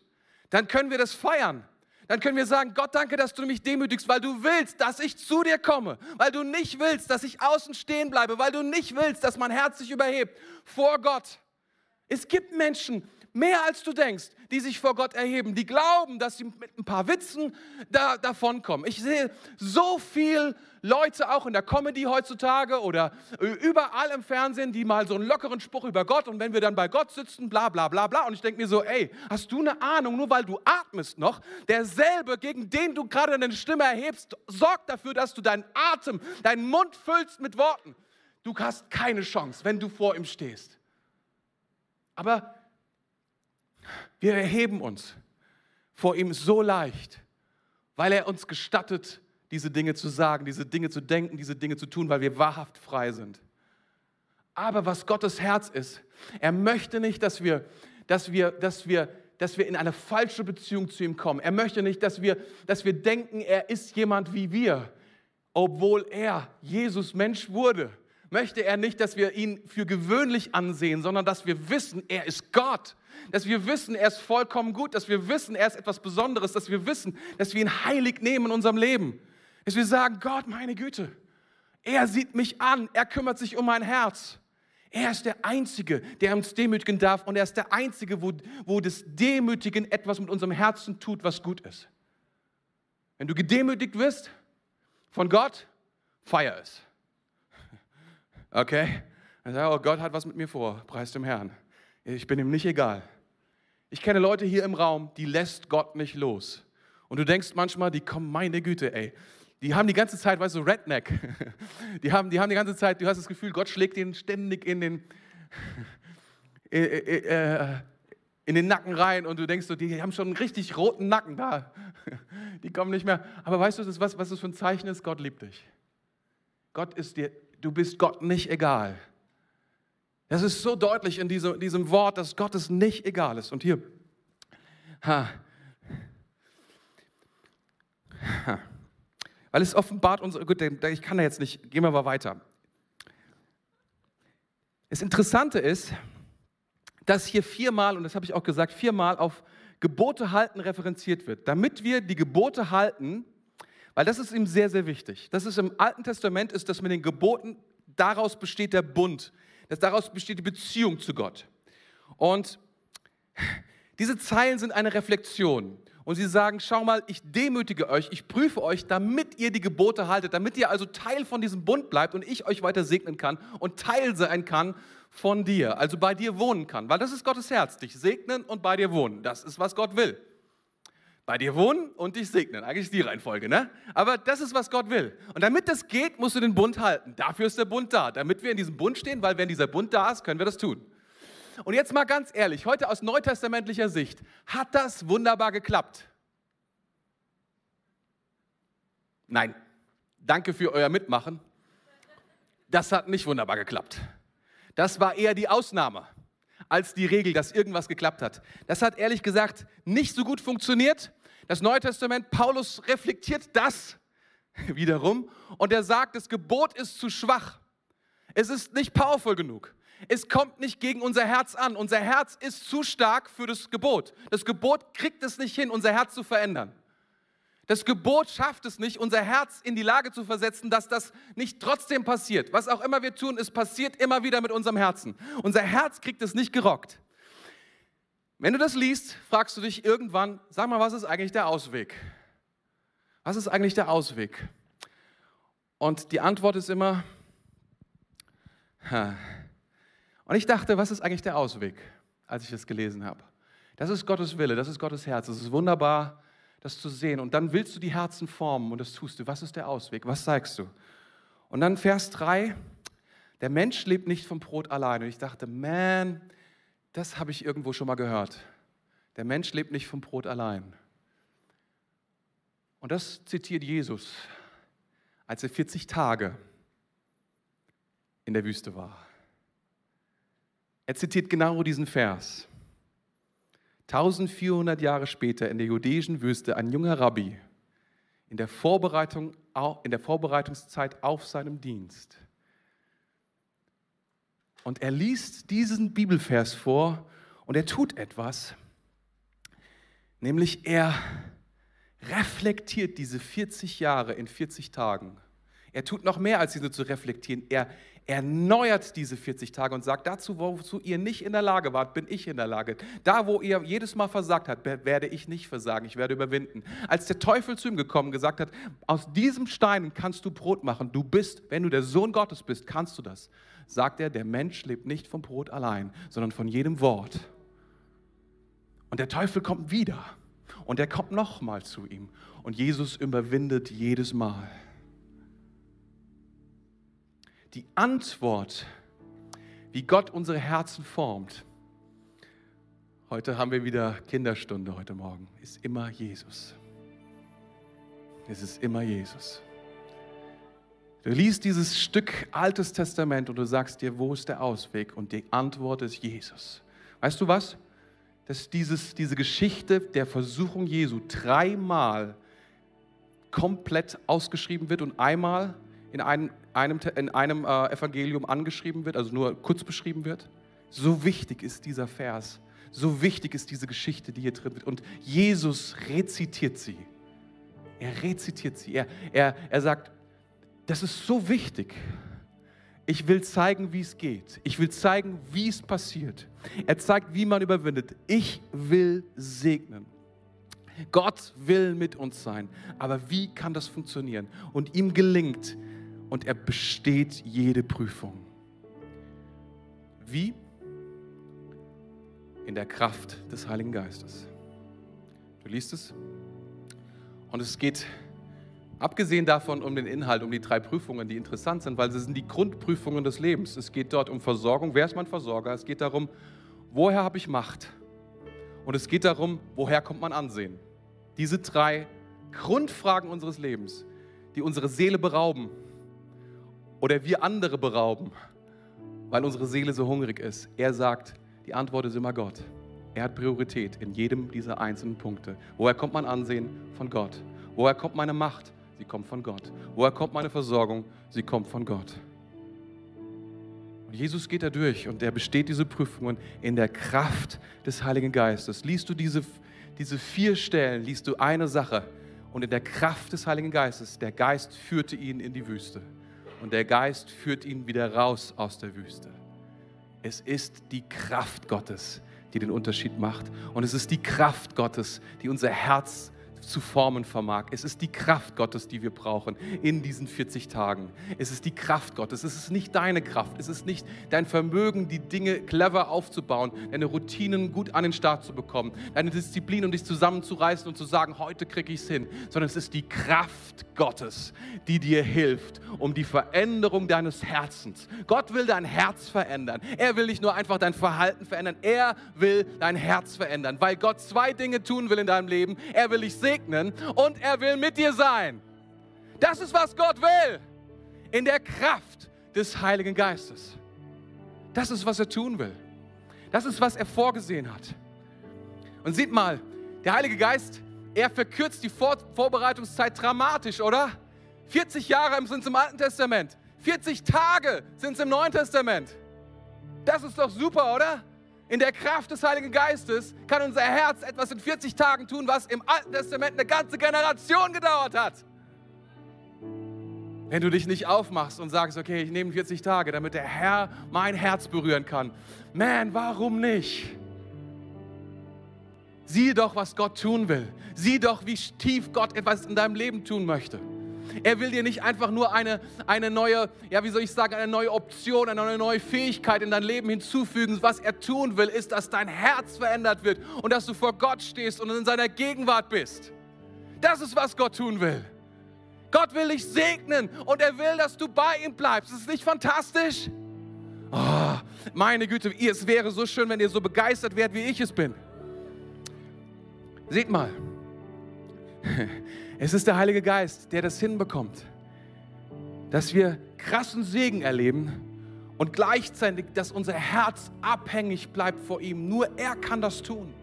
dann können wir das feiern. Dann können wir sagen, Gott, danke, dass du mich demütigst, weil du willst, dass ich zu dir komme, weil du nicht willst, dass ich außen stehen bleibe, weil du nicht willst, dass mein Herz sich überhebt vor Gott. Es gibt Menschen, mehr als du denkst, die sich vor Gott erheben, die glauben, dass sie mit ein paar Witzen da, davonkommen. Ich sehe so viel Leute auch in der Comedy heutzutage oder überall im Fernsehen, die mal so einen lockeren Spruch über Gott und wenn wir dann bei Gott sitzen, bla bla bla bla. Und ich denke mir so, ey, hast du eine Ahnung, nur weil du atmest noch, derselbe, gegen den du gerade deine Stimme erhebst, sorgt dafür, dass du deinen Atem, deinen Mund füllst mit Worten. Du hast keine Chance, wenn du vor ihm stehst. Aber wir erheben uns vor ihm so leicht, weil er uns gestattet, diese Dinge zu sagen, diese Dinge zu denken, diese Dinge zu tun, weil wir wahrhaft frei sind. Aber was Gottes Herz ist, er möchte nicht, dass wir, dass wir, dass wir, dass wir in eine falsche Beziehung zu ihm kommen. Er möchte nicht, dass wir, dass wir denken, er ist jemand wie wir, obwohl er Jesus Mensch wurde. Möchte er nicht, dass wir ihn für gewöhnlich ansehen, sondern dass wir wissen, er ist Gott dass wir wissen, er ist vollkommen gut, dass wir wissen, er ist etwas Besonderes, dass wir wissen, dass wir ihn heilig nehmen in unserem Leben. Dass wir sagen, Gott, meine Güte, er sieht mich an, er kümmert sich um mein Herz. Er ist der Einzige, der uns demütigen darf und er ist der Einzige, wo, wo das Demütigen etwas mit unserem Herzen tut, was gut ist. Wenn du gedemütigt wirst von Gott, feier es. Okay? Dann sag, oh, Gott hat was mit mir vor, preis dem Herrn. Ich bin ihm nicht egal. Ich kenne Leute hier im Raum, die lässt Gott nicht los. Und du denkst manchmal, die kommen, meine Güte, ey. Die haben die ganze Zeit, weißt du, Redneck. Die haben, die haben die ganze Zeit, du hast das Gefühl, Gott schlägt ihnen ständig in den, äh, in den Nacken rein und du denkst so, die haben schon einen richtig roten Nacken da. Die kommen nicht mehr. Aber weißt du, das, was, was das für ein Zeichen ist? Gott liebt dich. Gott ist dir, du bist Gott nicht egal. Das ist so deutlich in diesem, diesem Wort, dass Gott es nicht egal ist. Und hier, ha, ha, weil es offenbart unsere, gut, ich kann da jetzt nicht, gehen wir mal weiter. Das Interessante ist, dass hier viermal, und das habe ich auch gesagt, viermal auf Gebote halten referenziert wird. Damit wir die Gebote halten, weil das ist ihm sehr, sehr wichtig. Das ist im Alten Testament, ist das mit den Geboten, daraus besteht der Bund, das, daraus besteht die Beziehung zu Gott. Und diese Zeilen sind eine Reflexion. Und sie sagen, schau mal, ich demütige euch, ich prüfe euch, damit ihr die Gebote haltet, damit ihr also Teil von diesem Bund bleibt und ich euch weiter segnen kann und Teil sein kann von dir, also bei dir wohnen kann. Weil das ist Gottes Herz, dich segnen und bei dir wohnen. Das ist, was Gott will. Bei dir wohnen und dich segnen. Eigentlich ist die Reihenfolge, ne? Aber das ist, was Gott will. Und damit das geht, musst du den Bund halten. Dafür ist der Bund da. Damit wir in diesem Bund stehen, weil wenn dieser Bund da ist, können wir das tun. Und jetzt mal ganz ehrlich, heute aus neutestamentlicher Sicht, hat das wunderbar geklappt? Nein. Danke für euer Mitmachen. Das hat nicht wunderbar geklappt. Das war eher die Ausnahme als die Regel, dass irgendwas geklappt hat. Das hat ehrlich gesagt nicht so gut funktioniert. Das Neue Testament, Paulus reflektiert das wiederum und er sagt, das Gebot ist zu schwach. Es ist nicht powerful genug. Es kommt nicht gegen unser Herz an. Unser Herz ist zu stark für das Gebot. Das Gebot kriegt es nicht hin, unser Herz zu verändern. Das Gebot schafft es nicht, unser Herz in die Lage zu versetzen, dass das nicht trotzdem passiert. Was auch immer wir tun, es passiert immer wieder mit unserem Herzen. Unser Herz kriegt es nicht gerockt. Wenn du das liest, fragst du dich irgendwann, sag mal, was ist eigentlich der Ausweg? Was ist eigentlich der Ausweg? Und die Antwort ist immer, und ich dachte, was ist eigentlich der Ausweg, als ich das gelesen habe? Das ist Gottes Wille, das ist Gottes Herz. Es ist wunderbar, das zu sehen. Und dann willst du die Herzen formen und das tust du. Was ist der Ausweg? Was sagst du? Und dann Vers 3, der Mensch lebt nicht vom Brot allein. Und ich dachte, man, das habe ich irgendwo schon mal gehört. Der Mensch lebt nicht vom Brot allein. Und das zitiert Jesus, als er 40 Tage in der Wüste war. Er zitiert genau diesen Vers. 1400 Jahre später in der judäischen Wüste ein junger Rabbi in der, Vorbereitung, in der Vorbereitungszeit auf seinem Dienst. Und er liest diesen Bibelvers vor und er tut etwas, nämlich er reflektiert diese 40 Jahre in 40 Tagen. Er tut noch mehr, als diese zu reflektieren. Er, erneuert diese 40 Tage und sagt, dazu, wozu ihr nicht in der Lage wart, bin ich in der Lage. Da, wo ihr jedes Mal versagt habt, werde ich nicht versagen, ich werde überwinden. Als der Teufel zu ihm gekommen gesagt hat, aus diesem Stein kannst du Brot machen, du bist, wenn du der Sohn Gottes bist, kannst du das, sagt er, der Mensch lebt nicht vom Brot allein, sondern von jedem Wort. Und der Teufel kommt wieder und er kommt nochmal zu ihm und Jesus überwindet jedes Mal die Antwort, wie Gott unsere Herzen formt. Heute haben wir wieder Kinderstunde heute Morgen. Ist immer Jesus. Es ist immer Jesus. Du liest dieses Stück Altes Testament und du sagst dir, wo ist der Ausweg? Und die Antwort ist Jesus. Weißt du was? Dass dieses, diese Geschichte der Versuchung Jesu dreimal komplett ausgeschrieben wird und einmal in einem, in einem äh, Evangelium angeschrieben wird, also nur kurz beschrieben wird. So wichtig ist dieser Vers. So wichtig ist diese Geschichte, die hier drin wird. Und Jesus rezitiert sie. Er rezitiert sie. Er, er, er sagt, das ist so wichtig. Ich will zeigen, wie es geht. Ich will zeigen, wie es passiert. Er zeigt, wie man überwindet. Ich will segnen. Gott will mit uns sein. Aber wie kann das funktionieren? Und ihm gelingt und er besteht jede Prüfung. Wie? In der Kraft des Heiligen Geistes. Du liest es und es geht abgesehen davon um den Inhalt, um die drei Prüfungen, die interessant sind, weil sie sind die Grundprüfungen des Lebens. Es geht dort um Versorgung. Wer ist mein Versorger? Es geht darum, woher habe ich Macht? Und es geht darum, woher kommt mein Ansehen? Diese drei Grundfragen unseres Lebens, die unsere Seele berauben oder wir andere berauben, weil unsere Seele so hungrig ist. Er sagt, die Antwort ist immer Gott. Er hat Priorität in jedem dieser einzelnen Punkte. Woher kommt mein Ansehen? Von Gott. Woher kommt meine Macht? Sie kommt von Gott. Woher kommt meine Versorgung? Sie kommt von Gott. Und Jesus geht da durch und er besteht diese Prüfungen in der Kraft des Heiligen Geistes. Liest du diese, diese vier Stellen, liest du eine Sache und in der Kraft des Heiligen Geistes, der Geist führte ihn in die Wüste und der Geist führt ihn wieder raus aus der Wüste. Es ist die Kraft Gottes, die den Unterschied macht. Und es ist die Kraft Gottes, die unser Herz zu formen vermag. Es ist die Kraft Gottes, die wir brauchen in diesen 40 Tagen. Es ist die Kraft Gottes. Es ist nicht deine Kraft. Es ist nicht dein Vermögen, die Dinge clever aufzubauen, deine Routinen gut an den Start zu bekommen, deine Disziplin, um dich zusammenzureißen und zu sagen, heute kriege ich es hin, sondern es ist die Kraft Gottes, die dir hilft, um die Veränderung deines Herzens. Gott will dein Herz verändern. Er will nicht nur einfach dein Verhalten verändern, er will dein Herz verändern, weil Gott zwei Dinge tun will in deinem Leben. Er will dich segnen und er will mit dir sein. Das ist, was Gott will. In der Kraft des Heiligen Geistes. Das ist, was er tun will. Das ist, was er vorgesehen hat. Und sieht mal, der Heilige Geist, er verkürzt die Vor Vorbereitungszeit dramatisch, oder? 40 Jahre sind es im Alten Testament. 40 Tage sind es im Neuen Testament. Das ist doch super, oder? In der Kraft des Heiligen Geistes kann unser Herz etwas in 40 Tagen tun, was im Alten Testament eine ganze Generation gedauert hat. Wenn du dich nicht aufmachst und sagst, okay, ich nehme 40 Tage, damit der Herr mein Herz berühren kann. Man, warum nicht? Sieh doch, was Gott tun will. Sieh doch, wie tief Gott etwas in deinem Leben tun möchte. Er will dir nicht einfach nur eine, eine neue, ja, wie soll ich sagen, eine neue Option, eine neue Fähigkeit in dein Leben hinzufügen. Was er tun will, ist, dass dein Herz verändert wird und dass du vor Gott stehst und in seiner Gegenwart bist. Das ist, was Gott tun will. Gott will dich segnen und er will, dass du bei ihm bleibst. Ist es nicht fantastisch? Oh, meine Güte, es wäre so schön, wenn ihr so begeistert wärt, wie ich es bin. Seht mal, es ist der Heilige Geist, der das hinbekommt, dass wir krassen Segen erleben und gleichzeitig, dass unser Herz abhängig bleibt vor ihm. Nur er kann das tun.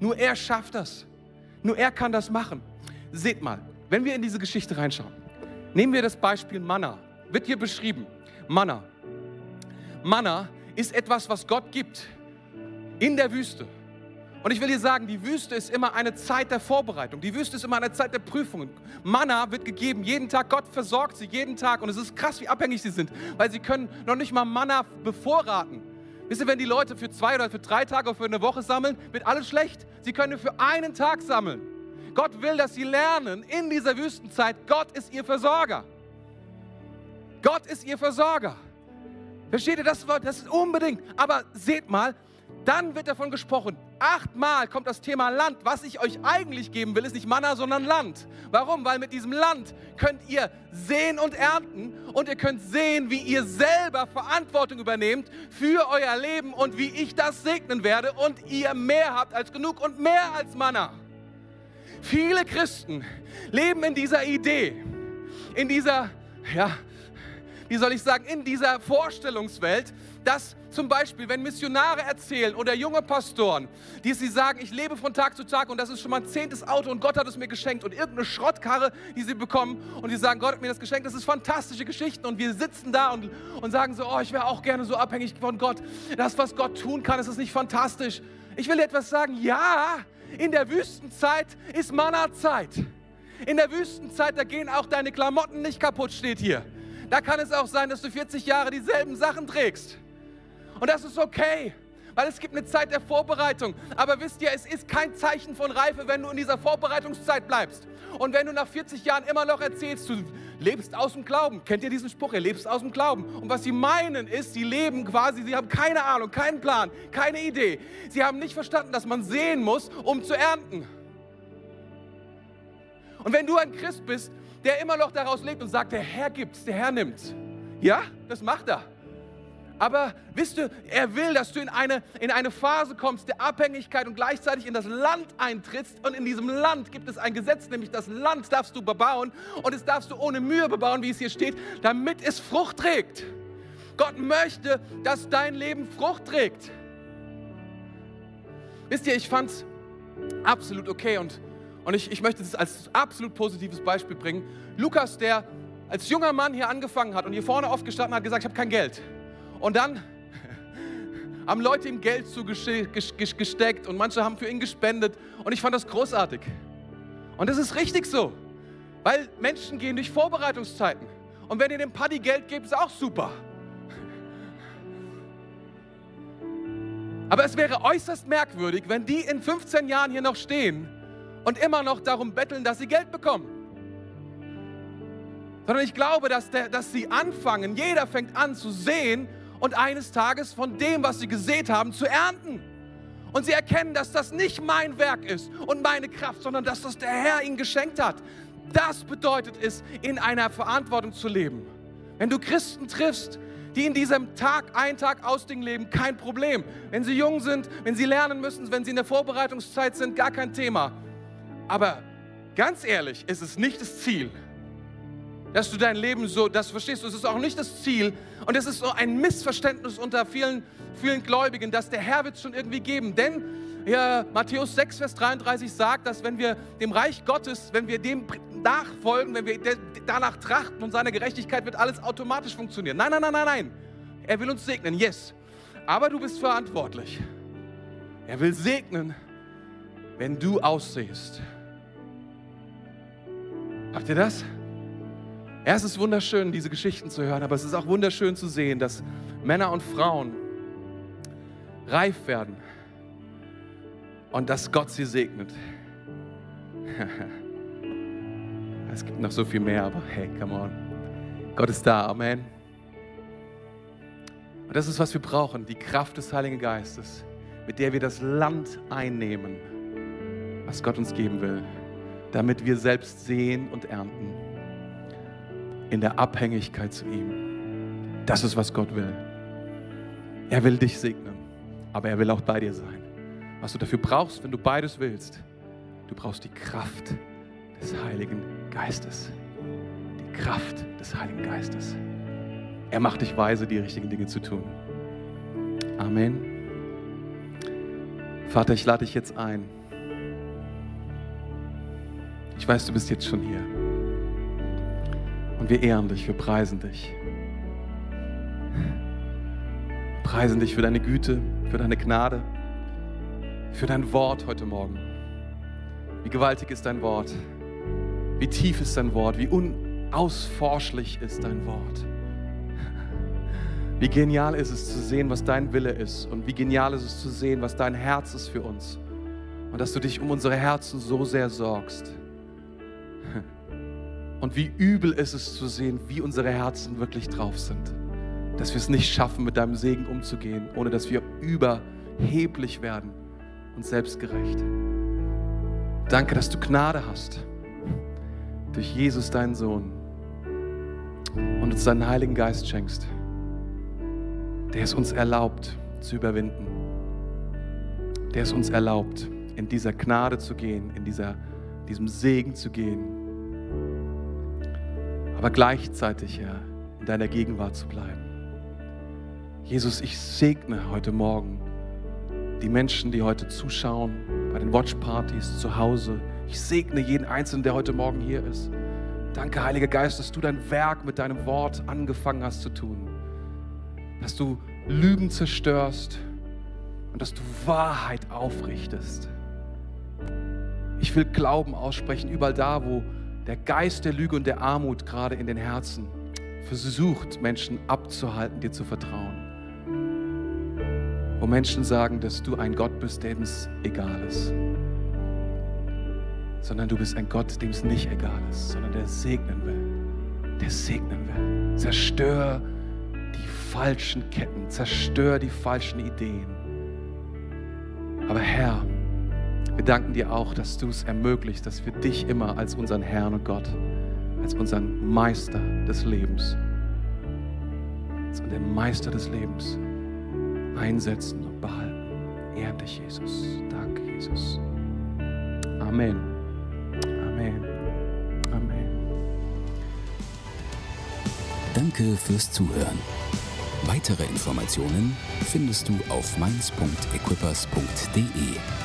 Nur er schafft das. Nur er kann das machen. Seht mal, wenn wir in diese Geschichte reinschauen, nehmen wir das Beispiel Manna. Wird hier beschrieben. Manna. Manna ist etwas, was Gott gibt in der Wüste. Und ich will dir sagen, die Wüste ist immer eine Zeit der Vorbereitung. Die Wüste ist immer eine Zeit der Prüfungen. Manna wird gegeben jeden Tag. Gott versorgt sie jeden Tag. Und es ist krass, wie abhängig sie sind, weil sie können noch nicht mal Manna bevorraten. Wisst ihr, wenn die Leute für zwei oder für drei Tage oder für eine Woche sammeln, wird alles schlecht. Sie können für einen Tag sammeln. Gott will, dass sie lernen in dieser Wüstenzeit, Gott ist ihr Versorger. Gott ist ihr Versorger. Versteht ihr das? Das ist unbedingt. Aber seht mal, dann wird davon gesprochen. Achtmal kommt das Thema Land. Was ich euch eigentlich geben will, ist nicht Manna, sondern Land. Warum? Weil mit diesem Land könnt ihr sehen und ernten und ihr könnt sehen, wie ihr selber Verantwortung übernehmt für euer Leben und wie ich das segnen werde und ihr mehr habt als genug und mehr als Manna. Viele Christen leben in dieser Idee, in dieser, ja, wie soll ich sagen, in dieser Vorstellungswelt, dass zum Beispiel, wenn Missionare erzählen oder junge Pastoren, die sie sagen, ich lebe von Tag zu Tag und das ist schon mein zehntes Auto und Gott hat es mir geschenkt und irgendeine Schrottkarre, die sie bekommen und die sagen, Gott hat mir das geschenkt, das ist fantastische Geschichten und wir sitzen da und, und sagen so, oh, ich wäre auch gerne so abhängig von Gott. Das, was Gott tun kann, ist das nicht fantastisch? Ich will etwas sagen, ja, in der Wüstenzeit ist Manna-Zeit. In der Wüstenzeit, da gehen auch deine Klamotten nicht kaputt, steht hier. Da kann es auch sein, dass du 40 Jahre dieselben Sachen trägst. Und das ist okay, weil es gibt eine Zeit der Vorbereitung. Aber wisst ihr, es ist kein Zeichen von Reife, wenn du in dieser Vorbereitungszeit bleibst. Und wenn du nach 40 Jahren immer noch erzählst, du lebst aus dem Glauben. Kennt ihr diesen Spruch? Er lebst aus dem Glauben. Und was sie meinen ist, sie leben quasi, sie haben keine Ahnung, keinen Plan, keine Idee. Sie haben nicht verstanden, dass man sehen muss, um zu ernten. Und wenn du ein Christ bist, der immer noch daraus lebt und sagt, der Herr gibt's, der Herr nimmt's. Ja, das macht er. Aber wisst du, er will, dass du in eine, in eine Phase kommst der Abhängigkeit und gleichzeitig in das Land eintrittst. Und in diesem Land gibt es ein Gesetz, nämlich das Land darfst du bebauen und es darfst du ohne Mühe bebauen, wie es hier steht, damit es Frucht trägt. Gott möchte, dass dein Leben Frucht trägt. Wisst ihr, ich fand es absolut okay und, und ich, ich möchte es als absolut positives Beispiel bringen. Lukas, der als junger Mann hier angefangen hat und hier vorne aufgestanden hat, gesagt, ich habe kein Geld. Und dann haben Leute ihm Geld zugesteckt und manche haben für ihn gespendet. Und ich fand das großartig. Und das ist richtig so, weil Menschen gehen durch Vorbereitungszeiten. Und wenn ihr dem Paddy Geld gebt, ist auch super. Aber es wäre äußerst merkwürdig, wenn die in 15 Jahren hier noch stehen und immer noch darum betteln, dass sie Geld bekommen. Sondern ich glaube, dass, der, dass sie anfangen, jeder fängt an zu sehen und eines Tages von dem, was sie gesät haben, zu ernten. Und sie erkennen, dass das nicht mein Werk ist und meine Kraft, sondern dass das der Herr ihnen geschenkt hat. Das bedeutet es, in einer Verantwortung zu leben. Wenn du Christen triffst, die in diesem Tag, ein Tag aus Ding leben, kein Problem. Wenn sie jung sind, wenn sie lernen müssen, wenn sie in der Vorbereitungszeit sind, gar kein Thema. Aber ganz ehrlich, ist es nicht das Ziel, dass du dein Leben so, das verstehst du, es ist auch nicht das Ziel. Und es ist so ein Missverständnis unter vielen, vielen Gläubigen, dass der Herr wird es schon irgendwie geben. Denn ja, Matthäus 6, Vers 33 sagt, dass wenn wir dem Reich Gottes, wenn wir dem nachfolgen, wenn wir danach trachten und seiner Gerechtigkeit, wird alles automatisch funktionieren. Nein, nein, nein, nein, nein. Er will uns segnen, yes. Aber du bist verantwortlich. Er will segnen, wenn du aussehst. Habt ihr das? Ja, es ist wunderschön, diese Geschichten zu hören, aber es ist auch wunderschön zu sehen, dass Männer und Frauen reif werden und dass Gott sie segnet. es gibt noch so viel mehr, aber hey, come on. Gott ist da, Amen. Und das ist, was wir brauchen, die Kraft des Heiligen Geistes, mit der wir das Land einnehmen, was Gott uns geben will, damit wir selbst sehen und ernten in der Abhängigkeit zu ihm. Das ist, was Gott will. Er will dich segnen, aber er will auch bei dir sein. Was du dafür brauchst, wenn du beides willst, du brauchst die Kraft des Heiligen Geistes. Die Kraft des Heiligen Geistes. Er macht dich weise, die richtigen Dinge zu tun. Amen. Vater, ich lade dich jetzt ein. Ich weiß, du bist jetzt schon hier. Und wir ehren dich, wir preisen dich. Preisen dich für deine Güte, für deine Gnade, für dein Wort heute Morgen. Wie gewaltig ist dein Wort? Wie tief ist dein Wort? Wie unausforschlich ist dein Wort? Wie genial ist es zu sehen, was dein Wille ist und wie genial ist es zu sehen, was dein Herz ist für uns und dass du dich um unsere Herzen so sehr sorgst. Und wie übel ist es zu sehen, wie unsere Herzen wirklich drauf sind. Dass wir es nicht schaffen, mit deinem Segen umzugehen, ohne dass wir überheblich werden und selbstgerecht. Danke, dass du Gnade hast durch Jesus, deinen Sohn, und uns deinen Heiligen Geist schenkst, der es uns erlaubt zu überwinden, der es uns erlaubt, in dieser Gnade zu gehen, in dieser, diesem Segen zu gehen aber gleichzeitig, Herr, in deiner Gegenwart zu bleiben. Jesus, ich segne heute Morgen die Menschen, die heute zuschauen, bei den Watchpartys zu Hause. Ich segne jeden Einzelnen, der heute Morgen hier ist. Danke, Heiliger Geist, dass du dein Werk mit deinem Wort angefangen hast zu tun. Dass du Lügen zerstörst und dass du Wahrheit aufrichtest. Ich will Glauben aussprechen, überall da, wo der Geist der Lüge und der Armut gerade in den Herzen versucht, Menschen abzuhalten, dir zu vertrauen. Wo Menschen sagen, dass du ein Gott bist, dem es egal ist. Sondern du bist ein Gott, dem es nicht egal ist, sondern der segnen will. Der segnen will. Zerstör die falschen Ketten, zerstör die falschen Ideen. Aber Herr, wir danken dir auch, dass du es ermöglicht, dass wir dich immer als unseren Herrn und Gott, als unseren Meister des Lebens, als den Meister des Lebens einsetzen und behalten. Ehren dich, Jesus. Danke, Jesus. Amen. Amen. Amen. Danke fürs Zuhören. Weitere Informationen findest du auf mainz.equippers.de.